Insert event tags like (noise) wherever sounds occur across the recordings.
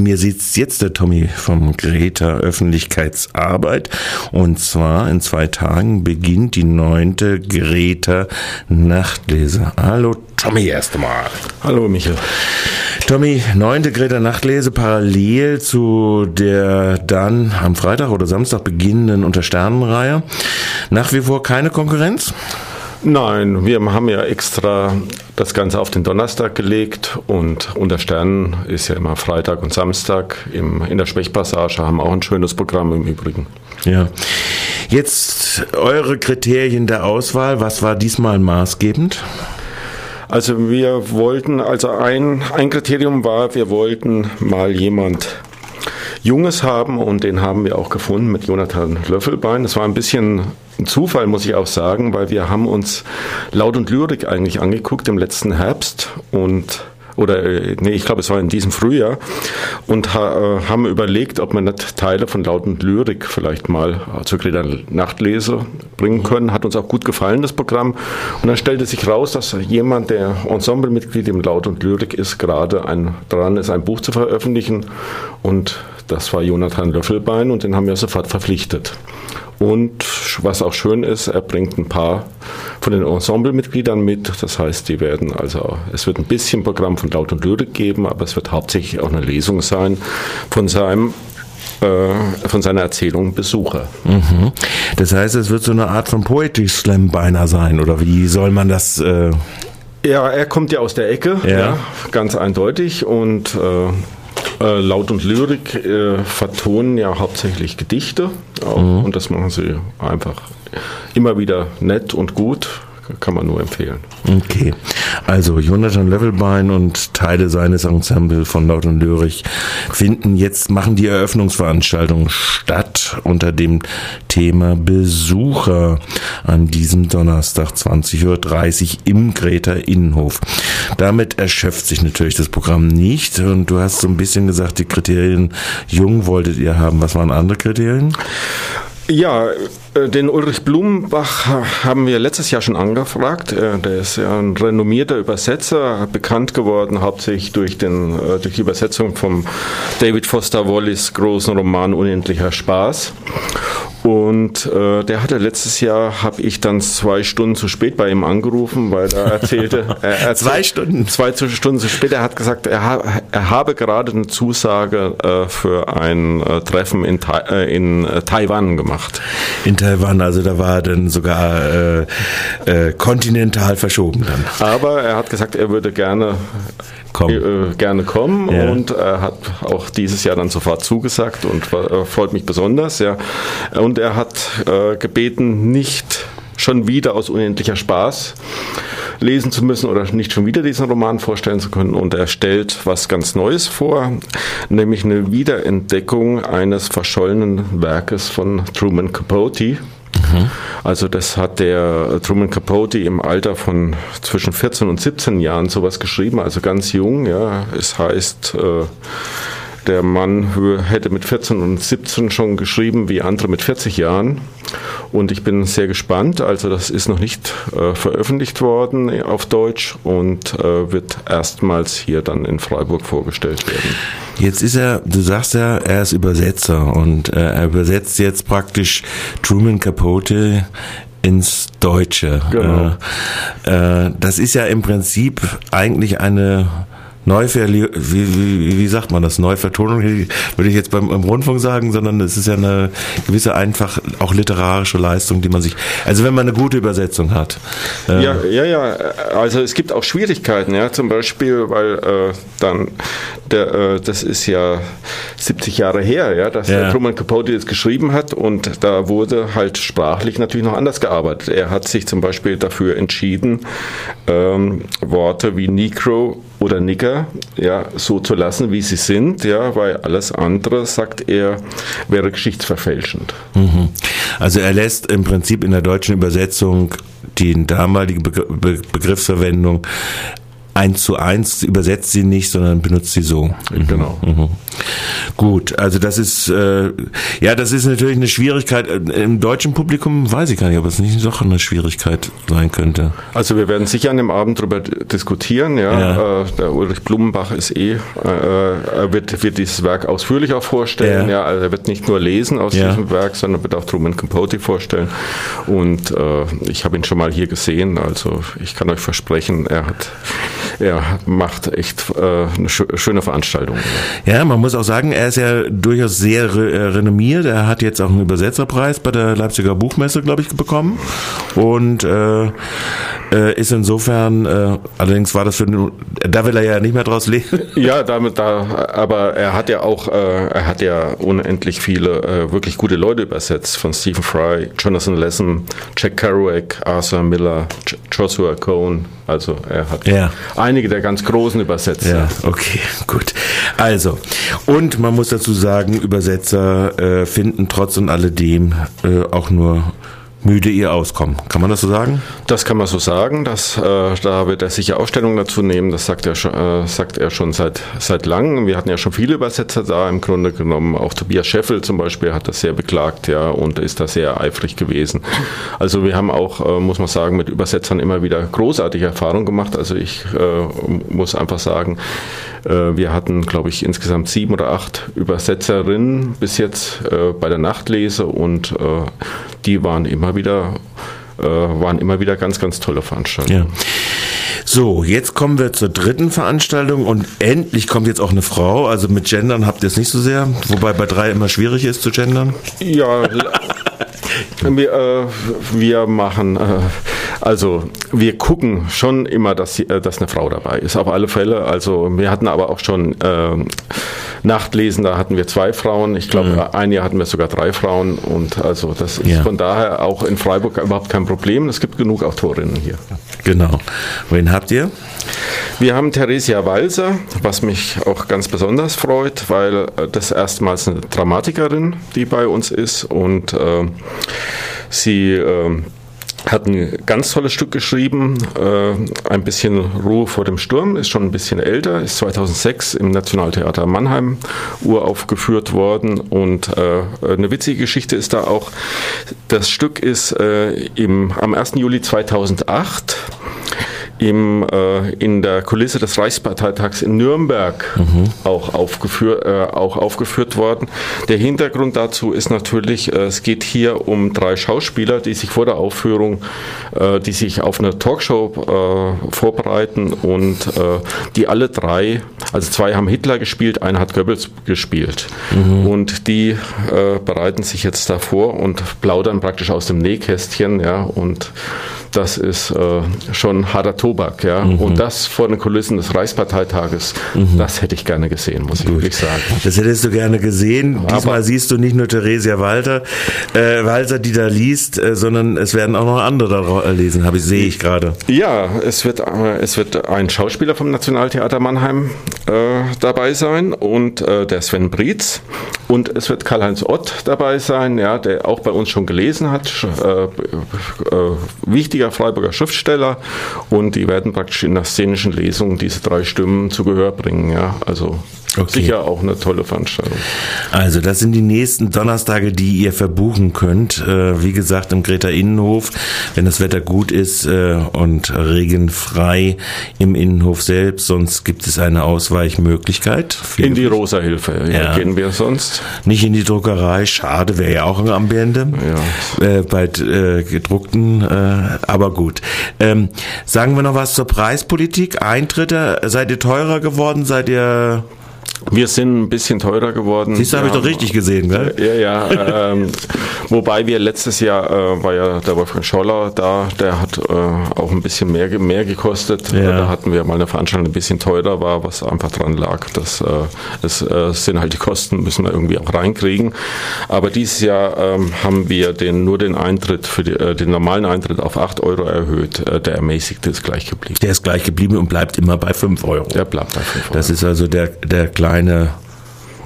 Mir sitzt jetzt der Tommy vom Greta Öffentlichkeitsarbeit und zwar in zwei Tagen beginnt die neunte Greta Nachtlese. Hallo Tommy erst einmal. Hallo Michael. Tommy, neunte Greta Nachtlese parallel zu der dann am Freitag oder Samstag beginnenden Untersternenreihe. Nach wie vor keine Konkurrenz? Nein, wir haben ja extra das Ganze auf den Donnerstag gelegt und unter Sternen ist ja immer Freitag und Samstag. Im, in der Sprechpassage haben wir auch ein schönes Programm im Übrigen. Ja. Jetzt eure Kriterien der Auswahl, was war diesmal maßgebend? Also wir wollten, also ein, ein Kriterium war, wir wollten mal jemand Junges haben und den haben wir auch gefunden mit Jonathan Löffelbein. Das war ein bisschen ein Zufall, muss ich auch sagen, weil wir haben uns Laut und Lyrik eigentlich angeguckt im letzten Herbst und oder äh, nee, ich glaube, es war in diesem Frühjahr und ha, äh, haben überlegt, ob man nicht Teile von Laut und Lyrik vielleicht mal zur Greta Nachtlese bringen können. Hat uns auch gut gefallen, das Programm. Und dann stellte sich raus, dass jemand, der Ensemblemitglied im Laut und Lyrik ist, gerade ein, dran ist, ein Buch zu veröffentlichen. Und das war Jonathan Löffelbein und den haben wir sofort verpflichtet. Und was auch schön ist, er bringt ein paar von den Ensemblemitgliedern mit. Das heißt, die werden also, es wird ein bisschen Programm von Laut und Lyrik geben, aber es wird hauptsächlich auch eine Lesung sein von seinem äh, von seiner Erzählung Besucher. Mhm. Das heißt, es wird so eine Art von Poetry Slam beinahe sein, oder wie soll man das? Äh ja, er kommt ja aus der Ecke, ja. ja ganz eindeutig und äh, äh, Laut und Lyrik äh, vertonen ja hauptsächlich Gedichte auch, mhm. und das machen sie einfach immer wieder nett und gut kann man nur empfehlen. Okay. Also Jonathan Levelbein und Teile seines Ensembles von Laut und Lyrik finden jetzt, machen die Eröffnungsveranstaltung statt unter dem Thema Besucher an diesem Donnerstag 20.30 Uhr im Greta Innenhof. Damit erschöpft sich natürlich das Programm nicht und du hast so ein bisschen gesagt, die Kriterien jung wolltet ihr haben. Was waren andere Kriterien? Ja, äh, den Ulrich Blumenbach haben wir letztes Jahr schon angefragt. Äh, der ist ja ein renommierter Übersetzer, bekannt geworden hauptsächlich durch, den, äh, durch die Übersetzung vom David Foster Wallace großen Roman Unendlicher Spaß. Und äh, der hatte letztes Jahr, habe ich dann zwei Stunden zu spät bei ihm angerufen, weil er erzählte, (laughs) er erzählte zwei Stunden, zwei Stunden zu spät. Er hat gesagt, er, ha, er habe gerade eine Zusage äh, für ein äh, Treffen in, äh, in äh, Taiwan gemacht. In Taiwan, also da war er dann sogar äh, äh, kontinental verschoben dann. Aber er hat gesagt, er würde gerne kommen. Äh, gerne kommen ja. und er hat auch dieses Jahr dann sofort zugesagt und äh, freut mich besonders. Ja. Und er hat äh, gebeten, nicht schon wieder aus unendlicher Spaß lesen zu müssen oder nicht schon wieder diesen Roman vorstellen zu können. Und er stellt was ganz Neues vor, nämlich eine Wiederentdeckung eines verschollenen Werkes von Truman Capote. Mhm. Also das hat der Truman Capote im Alter von zwischen 14 und 17 Jahren sowas geschrieben, also ganz jung. Ja, es heißt äh, der Mann hätte mit 14 und 17 schon geschrieben wie andere mit 40 Jahren. Und ich bin sehr gespannt. Also das ist noch nicht äh, veröffentlicht worden auf Deutsch und äh, wird erstmals hier dann in Freiburg vorgestellt werden. Jetzt ist er, du sagst ja, er ist Übersetzer und äh, er übersetzt jetzt praktisch Truman Capote ins Deutsche. Genau. Äh, äh, das ist ja im Prinzip eigentlich eine Neuver wie, wie, wie sagt man das, Neuvertonung, würde ich jetzt beim im Rundfunk sagen, sondern es ist ja eine gewisse einfach auch literarische Leistung, die man sich, also wenn man eine gute Übersetzung hat. Äh ja, ja, ja, also es gibt auch Schwierigkeiten, ja, zum Beispiel, weil äh, dann, der, äh, das ist ja 70 Jahre her, ja, dass ja. Truman Capote das geschrieben hat und da wurde halt sprachlich natürlich noch anders gearbeitet. Er hat sich zum Beispiel dafür entschieden, ähm, Worte wie Negro oder Nigger ja, so zu lassen, wie sie sind, ja, weil alles andere, sagt er, wäre geschichtsverfälschend. Mhm. Also er lässt im Prinzip in der deutschen Übersetzung die damalige Begriffsverwendung eins zu eins, übersetzt sie nicht, sondern benutzt sie so. Genau. Mhm. Gut, also das ist äh, ja, das ist natürlich eine Schwierigkeit im deutschen Publikum. Weiß ich gar nicht, ob es nicht doch eine Schwierigkeit sein könnte. Also wir werden sicher an dem Abend darüber diskutieren. Ja, Ja. Äh, der Ulrich Blumenbach ist eh, äh, er wird, wird dieses Werk ausführlich auch vorstellen. Ja. Ja. also er wird nicht nur lesen aus Ja. diesem Werk, sondern wird auch Truman Capote vorstellen. Und äh, ich habe ihn schon mal hier gesehen. Also ich kann euch versprechen, er hat, er macht echt äh, eine schö- schöne Veranstaltung. Ja, man muss auch sagen, er ist ja durchaus sehr re äh, renommiert. Er hat jetzt auch einen Übersetzerpreis bei der Leipziger Buchmesse, glaube ich, bekommen. Und äh, äh, ist insofern, äh, allerdings war das für den, da will er ja nicht mehr draus leben. (laughs) Ja, damit da, aber er hat ja auch, äh, er hat ja unendlich viele äh, wirklich gute Leute übersetzt, von Stephen Fry, Jonathan Lesson, Jack Kerouac, Arthur Miller, J Joshua Cohn. Also er hat Ja. Einige der ganz großen übersetzt. Ja, okay, gut. Also, und man muss dazu sagen, Übersetzer äh, finden trotz und alledem äh, auch nur müde ihr Auskommen. Kann man das so sagen? Das kann man so sagen. Dass, äh, da wird er sicher Ausstellung dazu nehmen. Das sagt er schon, äh, sagt er schon seit, seit langem. Wir hatten ja schon viele Übersetzer da im Grunde genommen. Auch Tobias Scheffel zum Beispiel hat das sehr beklagt, ja, und ist da sehr eifrig gewesen. Also wir haben auch, äh, muss man sagen, mit Übersetzern immer wieder großartige Erfahrungen gemacht. Also ich äh, muss einfach sagen, wir hatten, glaube ich, insgesamt sieben oder acht Übersetzerinnen bis jetzt äh, bei der Nachtlese und äh, die waren immer wieder äh, waren immer wieder ganz, ganz tolle Veranstaltungen. Ja. So, jetzt kommen wir zur dritten Veranstaltung und endlich kommt jetzt auch eine Frau. Also mit Gendern habt ihr es nicht so sehr, wobei bei drei immer schwierig ist zu gendern. Ja, (laughs) wir, äh, wir machen, äh, also wir gucken schon immer, dass, äh, dass eine Frau dabei ist, auf alle Fälle. Also wir hatten aber auch schon ähm, Nachtlesen, da hatten wir zwei Frauen. Ich glaube, ein Jahr hatten wir sogar drei Frauen und also das ist Ja. von daher auch in Freiburg überhaupt kein Problem. Es gibt genug Autorinnen hier. Genau. Wen habt ihr? Wir haben Theresia Walser, was mich auch ganz besonders freut, weil äh, das erstmals eine Dramatikerin, die bei uns ist und äh, sie äh, hat ein ganz tolles Stück geschrieben, äh, ein bisschen Ruhe vor dem Sturm, ist schon ein bisschen älter, ist 2006 im Nationaltheater Mannheim uraufgeführt worden und äh, eine witzige Geschichte ist da auch, das Stück ist äh, im, am 1. Juli 2008 im, äh, in der Kulisse des Reichsparteitags in Nürnberg auch, aufgeführt, äh, auch aufgeführt worden. Der Hintergrund dazu ist natürlich, äh, es geht hier um drei Schauspieler, die sich vor der Aufführung, äh, die sich auf eine Talkshow äh, vorbereiten und äh, die alle drei, also zwei haben Hitler gespielt, einer hat Goebbels gespielt. Und die bereiten sich jetzt davor und plaudern praktisch aus dem Nähkästchen, ja, und das ist schon harter Tobak, ja. Und das vor den Kulissen des Reichsparteitages, das hätte ich gerne gesehen, muss ich wirklich sagen. Das hättest du gerne gesehen. Diesmal Aber- siehst du nicht nur Theresia Walter, äh, Walser, die da liest, äh, sondern es werden auch noch andere da lesen, habe ich sehe ich gerade. Ja, es wird, äh, es wird ein Schauspieler vom Nationaltheater Mannheim äh, dabei sein und äh, der Sven Brietz. Und es wird Karl-Heinz Ott dabei sein, ja, der auch bei uns schon gelesen hat, äh, äh, wichtiger Freiburger Schriftsteller. Und die werden praktisch in der szenischen Lesung diese drei Stimmen zu Gehör bringen. Ja, also Okay. sicher auch eine tolle Veranstaltung. Also, das sind die nächsten Donnerstage, die ihr verbuchen könnt. Äh, wie gesagt, im Greta Innenhof, wenn das Wetter gut ist äh, und regenfrei im Innenhof selbst. Sonst gibt es eine Ausweichmöglichkeit. In die Rosa-Hilfe ja, Ja. gehen wir sonst. Nicht in die Druckerei, schade, wäre ja auch ein Ambiente. Äh, bei äh, gedruckten, äh, aber gut. Ähm, sagen wir noch was zur Preispolitik. Eintritte, seid ihr teurer geworden? Seid ihr. Wir sind ein bisschen teurer geworden. Siehst du, habe ich doch richtig gesehen, gell? Ja, ja. ähm, (laughs) wobei wir letztes Jahr äh, war ja der Wolfgang Scholler da, der hat äh, auch ein bisschen mehr, mehr gekostet. Ja. Da hatten wir mal eine Veranstaltung, die ein bisschen teurer war, was einfach dran lag. dass äh, es äh, sind halt die Kosten, müssen wir irgendwie auch reinkriegen. Aber dieses Jahr ähm, haben wir den, nur den Eintritt für die, äh, den normalen Eintritt auf 8 Euro erhöht. Äh, der ermäßigte ist gleich geblieben. Der ist gleich geblieben und bleibt immer bei 5 Euro. Der bleibt bei 5 Euro. Das ist also der, der kleine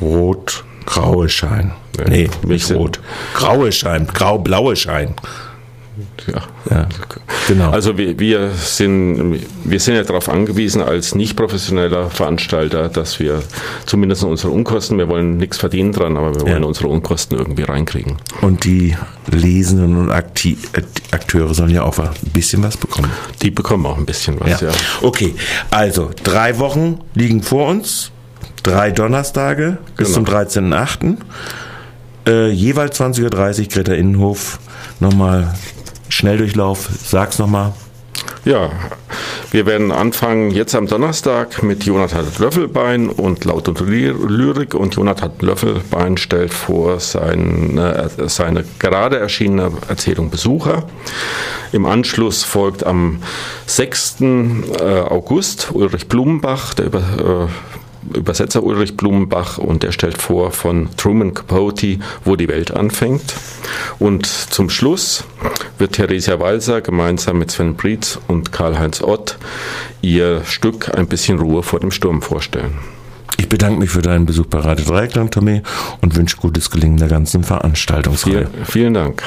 rot-graue Schein. Ja, nee, nicht rot. Graue Schein, grau-blaue Schein. Ja. ja. genau. Also wir, wir, sind, wir sind ja darauf angewiesen als nicht professioneller Veranstalter, dass wir zumindest unsere Unkosten, wir wollen nichts verdienen dran, aber wir wollen ja. unsere Unkosten irgendwie reinkriegen. Und die Lesenden und Akti Akteure sollen ja auch ein bisschen was bekommen. Die bekommen auch ein bisschen was, ja. ja. Okay, also drei Wochen liegen vor uns, drei Donnerstage bis genau. zum 13.8. Äh, jeweils 20.30 Uhr Greta Innenhof. Nochmal Schnelldurchlauf, sag's nochmal. Ja, wir werden anfangen jetzt am Donnerstag mit Jonathan Löffelbein und Laut und Lyrik. Und Jonathan Löffelbein stellt vor seine, seine gerade erschienene Erzählung Besucher. Im Anschluss folgt am 6. Äh, August Ulrich Blumenbach, der über äh, Übersetzer Ulrich Blumenbach und er stellt vor von Truman Capote, wo die Welt anfängt. Und zum Schluss wird Theresia Walser gemeinsam mit Sven Brietz und Karl-Heinz Ott ihr Stück Ein bisschen Ruhe vor dem Sturm vorstellen. Ich bedanke mich für deinen Besuch bei Radio Dreieckland, Tommy, und wünsche gutes Gelingen der ganzen Veranstaltungsreihe. Vielen, vielen Dank.